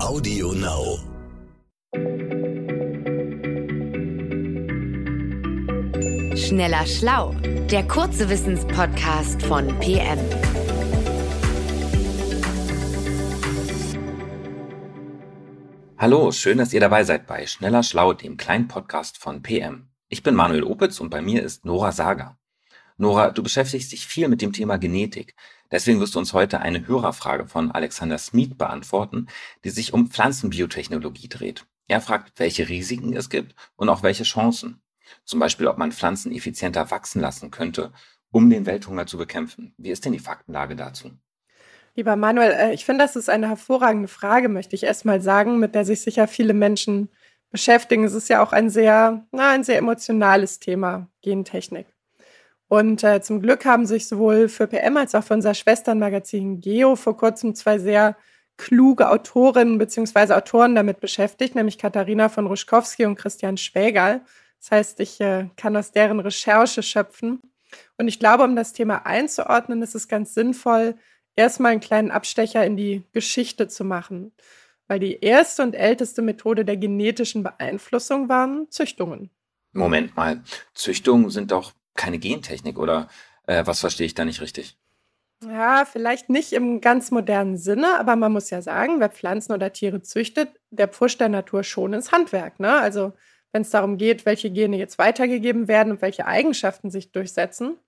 Audio Now. Schneller Schlau, der kurze Wissenspodcast von PM. Hallo, schön, dass ihr dabei seid bei Schneller Schlau, dem kleinen Podcast von PM. Ich bin Manuel Opitz und bei mir ist Nora Sager. Nora, du beschäftigst dich viel mit dem Thema Genetik. Deswegen wirst du uns heute eine Hörerfrage von Alexander Smith beantworten, die sich um Pflanzenbiotechnologie dreht. Er fragt, welche Risiken es gibt und auch welche Chancen. Zum Beispiel, ob man Pflanzen effizienter wachsen lassen könnte, um den Welthunger zu bekämpfen. Wie ist denn die Faktenlage dazu? Lieber Manuel, äh, ich finde, das ist eine hervorragende Frage, möchte ich erst mal sagen, mit der sich sicher viele Menschen beschäftigen. Es ist ja auch ein sehr, na, ein sehr emotionales Thema, Gentechnik. Und äh, zum Glück haben sich sowohl für PM als auch für unser Schwesternmagazin Geo vor kurzem zwei sehr kluge Autorinnen bzw. Autoren damit beschäftigt, nämlich Katharina von Ruschkowski und Christian Schwägerl. Das heißt, ich äh, kann aus deren Recherche schöpfen. Und ich glaube, um das Thema einzuordnen, ist es ganz sinnvoll, erstmal einen kleinen Abstecher in die Geschichte zu machen. Weil die erste und älteste Methode der genetischen Beeinflussung waren Züchtungen. Moment mal, Züchtungen sind doch keine Gentechnik oder äh, was verstehe ich da nicht richtig? Ja, vielleicht nicht im ganz modernen Sinne, aber man muss ja sagen, wer Pflanzen oder Tiere züchtet, der pfuscht der Natur schon ins Handwerk. Ne? Also wenn es darum geht, welche Gene jetzt weitergegeben werden und welche Eigenschaften sich durchsetzen.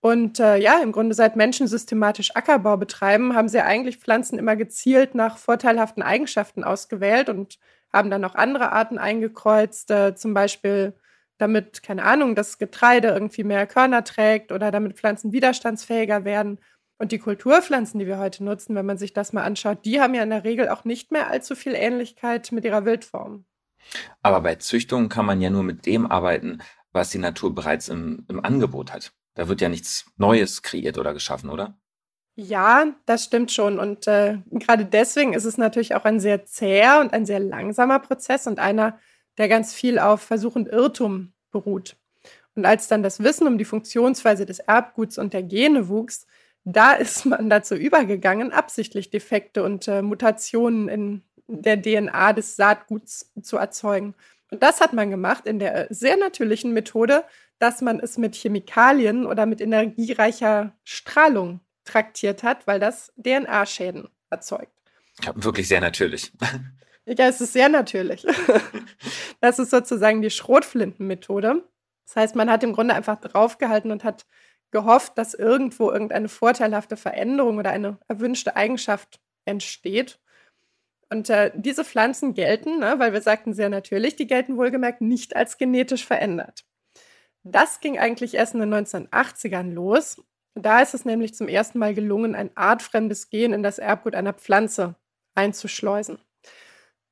Und äh, ja, im Grunde seit Menschen systematisch Ackerbau betreiben, haben sie eigentlich Pflanzen immer gezielt nach vorteilhaften Eigenschaften ausgewählt und haben dann auch andere Arten eingekreuzt, äh, zum Beispiel damit, keine Ahnung, das Getreide irgendwie mehr Körner trägt oder damit Pflanzen widerstandsfähiger werden. Und die Kulturpflanzen, die wir heute nutzen, wenn man sich das mal anschaut, die haben ja in der Regel auch nicht mehr allzu viel Ähnlichkeit mit ihrer Wildform. Aber bei Züchtungen kann man ja nur mit dem arbeiten, was die Natur bereits im, im Angebot hat. Da wird ja nichts Neues kreiert oder geschaffen, oder? Ja, das stimmt schon. Und äh, gerade deswegen ist es natürlich auch ein sehr zäher und ein sehr langsamer Prozess und einer, der ganz viel auf Versuch und Irrtum beruht. Und als dann das Wissen um die Funktionsweise des Erbguts und der Gene wuchs, da ist man dazu übergegangen, absichtlich Defekte und äh, Mutationen in der DNA des Saatguts zu erzeugen. Und das hat man gemacht in der sehr natürlichen Methode, dass man es mit Chemikalien oder mit energiereicher Strahlung traktiert hat, weil das DNA-Schäden erzeugt. Ja, wirklich sehr natürlich. Ja, es ist sehr natürlich. Das ist sozusagen die Schrotflintenmethode. Das heißt, man hat im Grunde einfach draufgehalten und hat gehofft, dass irgendwo irgendeine vorteilhafte Veränderung oder eine erwünschte Eigenschaft entsteht. Und äh, diese Pflanzen gelten, ne, weil wir sagten sehr natürlich, die gelten wohlgemerkt nicht als genetisch verändert. Das ging eigentlich erst in den 1980ern los. Da ist es nämlich zum ersten Mal gelungen, ein artfremdes Gen in das Erbgut einer Pflanze einzuschleusen.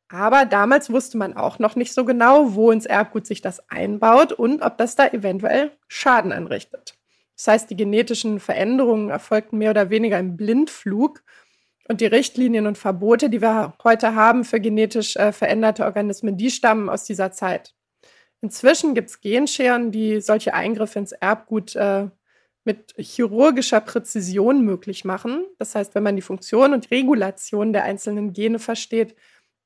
Aber damals wusste man auch noch nicht so genau, wo ins Erbgut sich das einbaut und ob das da eventuell Schaden anrichtet. Das heißt, die genetischen Veränderungen erfolgten mehr oder weniger im Blindflug und die Richtlinien und Verbote, die wir heute haben für genetisch äh, veränderte Organismen, die stammen aus dieser Zeit. Inzwischen gibt es Genscheren, die solche Eingriffe ins Erbgut äh, mit chirurgischer Präzision möglich machen. Das heißt, wenn man die Funktion und Regulation der einzelnen Gene versteht,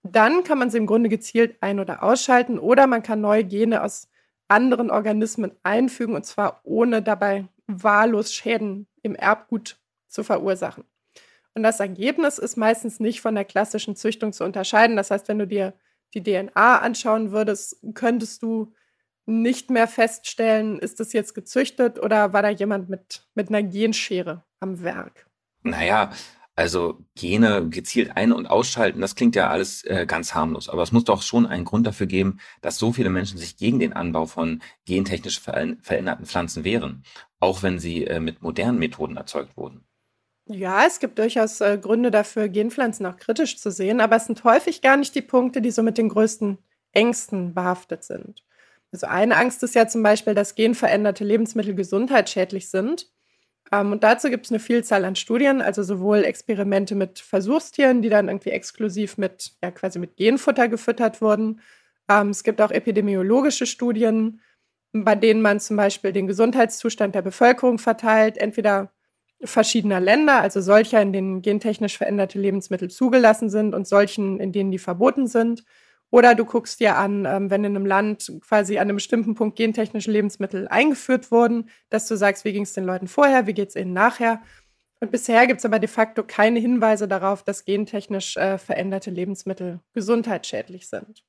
dann kann man sie im Grunde gezielt ein- oder ausschalten oder man kann neue Gene aus anderen Organismen einfügen und zwar ohne dabei wahllos Schäden im Erbgut zu verursachen. Und das Ergebnis ist meistens nicht von der klassischen Züchtung zu unterscheiden. Das heißt, wenn du dir die DNA anschauen würdest, könntest du nicht mehr feststellen, ist das jetzt gezüchtet oder war da jemand mit, mit einer Genschere am Werk? Naja, also Gene gezielt ein- und ausschalten, das klingt ja alles äh, ganz harmlos. Aber es muss doch schon einen Grund dafür geben, dass so viele Menschen sich gegen den Anbau von gentechnisch veränderten Pflanzen wehren, auch wenn sie äh, mit modernen Methoden erzeugt wurden. Ja, es gibt durchaus äh, Gründe dafür, Genpflanzen auch kritisch zu sehen, aber es sind häufig gar nicht die Punkte, die so mit den größten Ängsten behaftet sind. Also eine Angst ist ja zum Beispiel, dass genveränderte Lebensmittel gesundheitsschädlich sind. Ähm, und dazu gibt es eine Vielzahl an Studien, also sowohl Experimente mit Versuchstieren, die dann irgendwie exklusiv mit, ja, quasi mit Genfutter gefüttert wurden. Ähm, es gibt auch epidemiologische Studien, bei denen man zum Beispiel den Gesundheitszustand der Bevölkerung verteilt, entweder verschiedener Länder, also solcher, in denen gentechnisch veränderte Lebensmittel zugelassen sind und solchen, in denen die verboten sind. Oder du guckst dir an, ähm, wenn in einem Land quasi an einem bestimmten Punkt gentechnische Lebensmittel eingeführt wurden, dass du sagst, wie ging es den Leuten vorher, wie geht es ihnen nachher. Und bisher gibt es aber de facto keine Hinweise darauf, dass gentechnisch äh, veränderte Lebensmittel gesundheitsschädlich sind.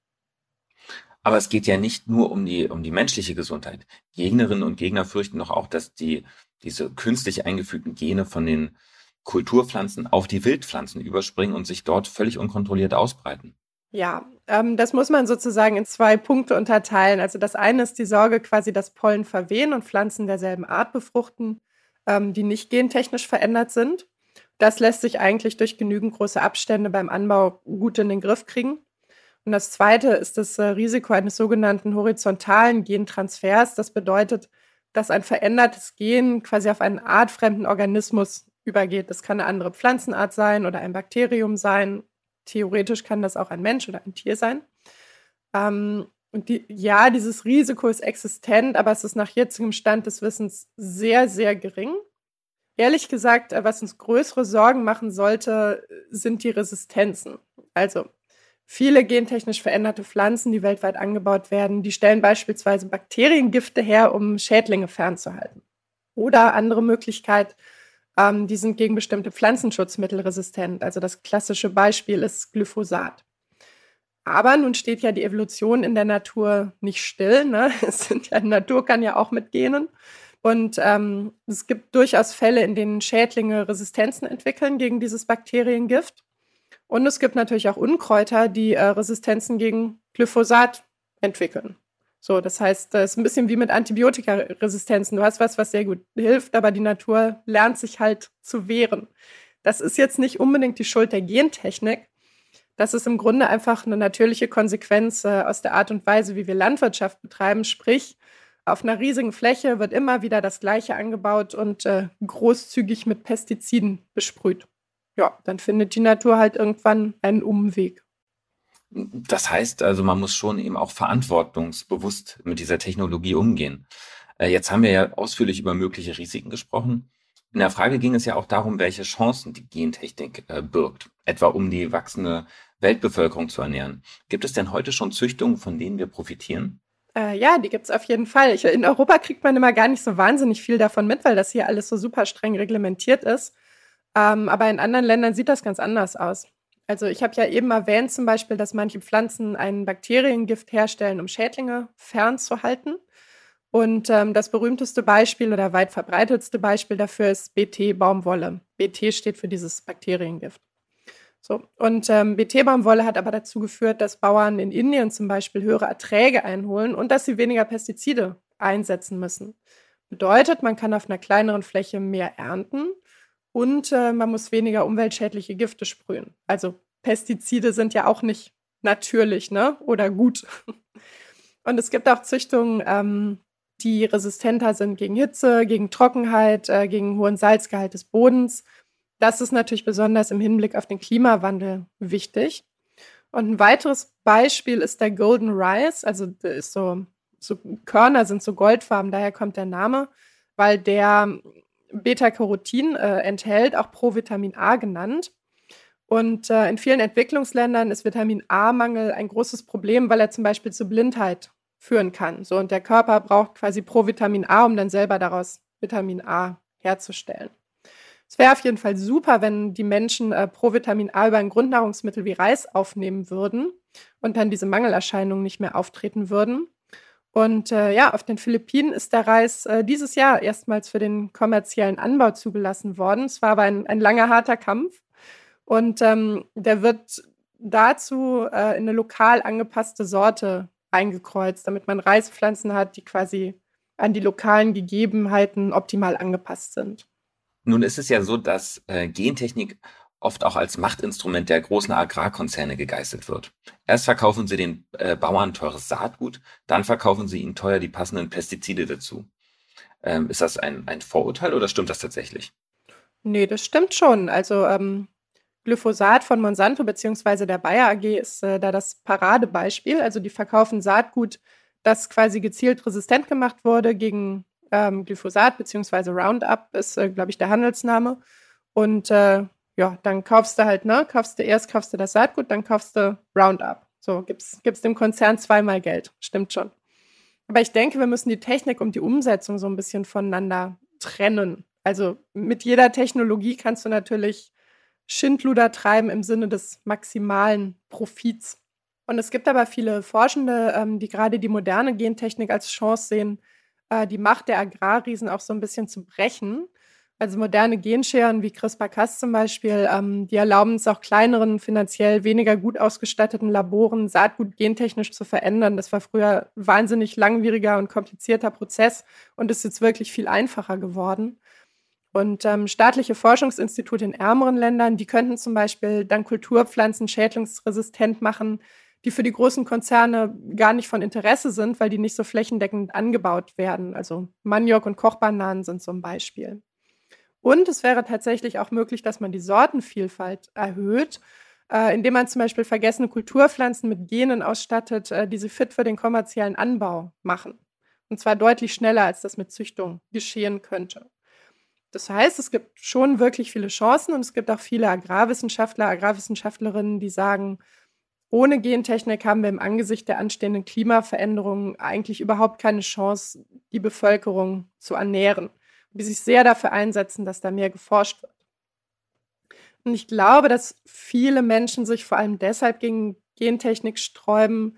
Aber es geht ja nicht nur um die, um die menschliche Gesundheit. Gegnerinnen und Gegner fürchten doch auch, dass die, diese künstlich eingefügten Gene von den Kulturpflanzen auf die Wildpflanzen überspringen und sich dort völlig unkontrolliert ausbreiten. Ja, ähm, das muss man sozusagen in zwei Punkte unterteilen. Also das eine ist die Sorge, quasi dass Pollen verwehen und Pflanzen derselben Art befruchten, ähm, die nicht gentechnisch verändert sind. Das lässt sich eigentlich durch genügend große Abstände beim Anbau gut in den Griff kriegen. Und das zweite ist das äh, Risiko eines sogenannten horizontalen Gentransfers. Das bedeutet, dass ein verändertes Gen quasi auf einen artfremden Organismus übergeht. Das kann eine andere Pflanzenart sein oder ein Bakterium sein. Theoretisch kann das auch ein Mensch oder ein Tier sein. Ähm, und die, ja, dieses Risiko ist existent, aber es ist nach jetzigem Stand des Wissens sehr, sehr gering. Ehrlich gesagt, äh, was uns größere Sorgen machen sollte, sind die Resistenzen. Also Viele gentechnisch veränderte Pflanzen, die weltweit angebaut werden, die stellen beispielsweise Bakteriengifte her, um Schädlinge fernzuhalten. Oder andere Möglichkeit, ähm, die sind gegen bestimmte Pflanzenschutzmittel resistent. Also das klassische Beispiel ist Glyphosat. Aber nun steht ja die Evolution in der Natur nicht still. Ne? Es sind ja, Natur kann ja auch mit Genen. Und ähm, es gibt durchaus Fälle, in denen Schädlinge Resistenzen entwickeln gegen dieses Bakteriengift. Und es gibt natürlich auch Unkräuter, die äh, Resistenzen gegen Glyphosat entwickeln. So, das heißt, es ist ein bisschen wie mit Antibiotikaresistenzen. Du hast was, was sehr gut hilft, aber die Natur lernt sich halt zu wehren. Das ist jetzt nicht unbedingt die Schuld der Gentechnik. Das ist im Grunde einfach eine natürliche Konsequenz äh, aus der Art und Weise, wie wir Landwirtschaft betreiben. Sprich, auf einer riesigen Fläche wird immer wieder das Gleiche angebaut und äh, großzügig mit Pestiziden besprüht ja, dann findet die Natur halt irgendwann einen Umweg. Das heißt also, man muss schon eben auch verantwortungsbewusst mit dieser Technologie umgehen. Äh, jetzt haben wir ja ausführlich über mögliche Risiken gesprochen. In der Frage ging es ja auch darum, welche Chancen die Gentechnik äh, birgt, etwa um die wachsende Weltbevölkerung zu ernähren. Gibt es denn heute schon Züchtungen, von denen wir profitieren? Äh, ja, die gibt es auf jeden Fall. Ich, in Europa kriegt man immer gar nicht so wahnsinnig viel davon mit, weil das hier alles so super streng reglementiert ist. Ähm, aber in anderen Ländern sieht das ganz anders aus. Also ich habe ja eben erwähnt zum Beispiel, dass manche Pflanzen ein Bakteriengift herstellen, um Schädlinge fernzuhalten. Und ähm, das berühmteste Beispiel oder weit verbreitetste Beispiel dafür ist BT-Baumwolle. BT steht für dieses Bakteriengift. So, und ähm, BT-Baumwolle hat aber dazu geführt, dass Bauern in Indien zum Beispiel höhere Erträge einholen und dass sie weniger Pestizide einsetzen müssen. Bedeutet, man kann auf einer kleineren Fläche mehr ernten und äh, man muss weniger umweltschädliche Gifte sprühen. Also Pestizide sind ja auch nicht natürlich ne? oder gut. Und es gibt auch Züchtungen, ähm, die resistenter sind gegen Hitze, gegen Trockenheit, äh, gegen hohen Salzgehalt des Bodens. Das ist natürlich besonders im Hinblick auf den Klimawandel wichtig. Und ein weiteres Beispiel ist der Golden Rice. Also ist so, so Körner sind so goldfarben, daher kommt der Name, weil der Beta-Carotin äh, enthält, auch Provitamin A genannt. Und äh, in vielen Entwicklungsländern ist Vitamin A-Mangel ein großes Problem, weil er zum Beispiel zu Blindheit führen kann. So, und der Körper braucht quasi Provitamin A, um dann selber daraus Vitamin A herzustellen. Es wäre auf jeden Fall super, wenn die Menschen äh, Provitamin A über ein Grundnahrungsmittel wie Reis aufnehmen würden und dann diese Mangelerscheinungen nicht mehr auftreten würden. Und äh, ja, auf den Philippinen ist der Reis äh, dieses Jahr erstmals für den kommerziellen Anbau zugelassen worden. Es war aber ein, ein langer, harter Kampf. Und ähm, der wird dazu äh, in eine lokal angepasste Sorte eingekreuzt, damit man Reispflanzen hat, die quasi an die lokalen Gegebenheiten optimal angepasst sind. Nun ist es ja so, dass äh, Gentechnik oft auch als Machtinstrument der großen Agrarkonzerne gegeißelt wird. Erst verkaufen sie den äh, Bauern teures Saatgut, dann verkaufen sie ihnen teuer die passenden Pestizide dazu. Ähm, ist das ein, ein Vorurteil oder stimmt das tatsächlich? Nee, das stimmt schon. Also ähm, Glyphosat von Monsanto bzw. der Bayer AG ist äh, da das Paradebeispiel. Also die verkaufen Saatgut, das quasi gezielt resistent gemacht wurde gegen ähm, Glyphosat beziehungsweise Roundup ist, äh, glaube ich, der Handelsname. Und äh, ja, dann kaufst du halt, ne, kaufst du erst kaufst du das Saatgut, dann kaufst du Roundup. So, gibt's, gibt's dem Konzern zweimal Geld. Stimmt schon. Aber ich denke, wir müssen die Technik und die Umsetzung so ein bisschen voneinander trennen. Also mit jeder Technologie kannst du natürlich Schindluder treiben im Sinne des maximalen Profits. Und es gibt aber viele Forschende, ähm, die gerade die moderne Gentechnik als Chance sehen, äh, die Macht der Agrarriesen auch so ein bisschen zu brechen. Also moderne Genscheren wie CRISPR-Cas zum Beispiel, ähm, die erlauben es auch kleineren, finanziell weniger gut ausgestatteten Laboren, Saatgut gentechnisch zu verändern. Das war früher wahnsinnig langwieriger und komplizierter Prozess und ist jetzt wirklich viel einfacher geworden. Und ähm, staatliche Forschungsinstitute in ärmeren Ländern, die könnten zum Beispiel dann Kulturpflanzen schädlingsresistent machen, die für die großen Konzerne gar nicht von Interesse sind, weil die nicht so flächendeckend angebaut werden. Also Maniok und Kochbananen sind ein Beispiel. Und es wäre tatsächlich auch möglich, dass man die Sortenvielfalt erhöht, äh, indem man zum Beispiel vergessene Kulturpflanzen mit Genen ausstattet, äh, die sie fit für den kommerziellen Anbau machen. Und zwar deutlich schneller, als das mit Züchtung geschehen könnte. Das heißt, es gibt schon wirklich viele Chancen und es gibt auch viele Agrarwissenschaftler, Agrarwissenschaftlerinnen, die sagen, ohne Gentechnik haben wir im Angesicht der anstehenden Klimaveränderungen eigentlich überhaupt keine Chance, die Bevölkerung zu ernähren. Die sich sehr dafür einsetzen, dass da mehr geforscht wird. Und ich glaube, dass viele Menschen sich vor allem deshalb gegen Gentechnik sträuben,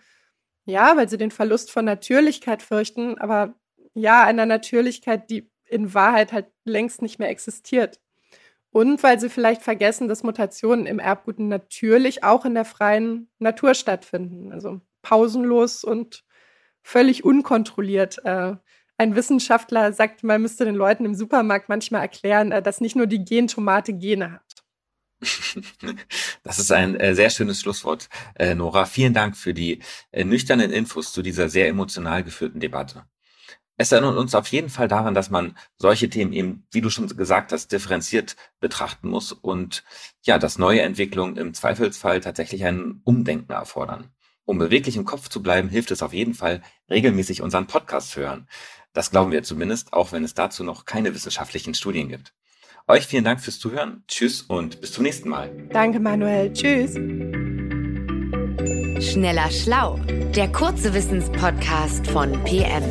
ja, weil sie den Verlust von Natürlichkeit fürchten, aber ja, einer Natürlichkeit, die in Wahrheit halt längst nicht mehr existiert. Und weil sie vielleicht vergessen, dass Mutationen im Erbgut natürlich auch in der freien Natur stattfinden. Also pausenlos und völlig unkontrolliert. Äh, ein Wissenschaftler sagt, man müsste den Leuten im Supermarkt manchmal erklären, äh, dass nicht nur die Gentomate Gene hat. Das ist ein äh, sehr schönes Schlusswort, äh, Nora. Vielen Dank für die nüchternen Infos zu dieser sehr emotional geführten Debatte. Es erinnert uns auf jeden Fall daran, dass man solche Themen eben, wie du schon gesagt hast, differenziert betrachten muss und ja, dass neue Entwicklungen im Zweifelsfall tatsächlich ein Umdenken erfordern. Um beweglich im Kopf zu bleiben, hilft es auf jeden Fall, regelmäßig unseren Podcast zu hören. Das glauben wir zumindest, auch wenn es dazu noch keine wissenschaftlichen Studien gibt. Euch vielen Dank fürs Zuhören. Tschüss und bis zum nächsten Mal. Danke, Manuel. Tschüss. Schneller Schlau, der kurze Wissenspodcast von PM.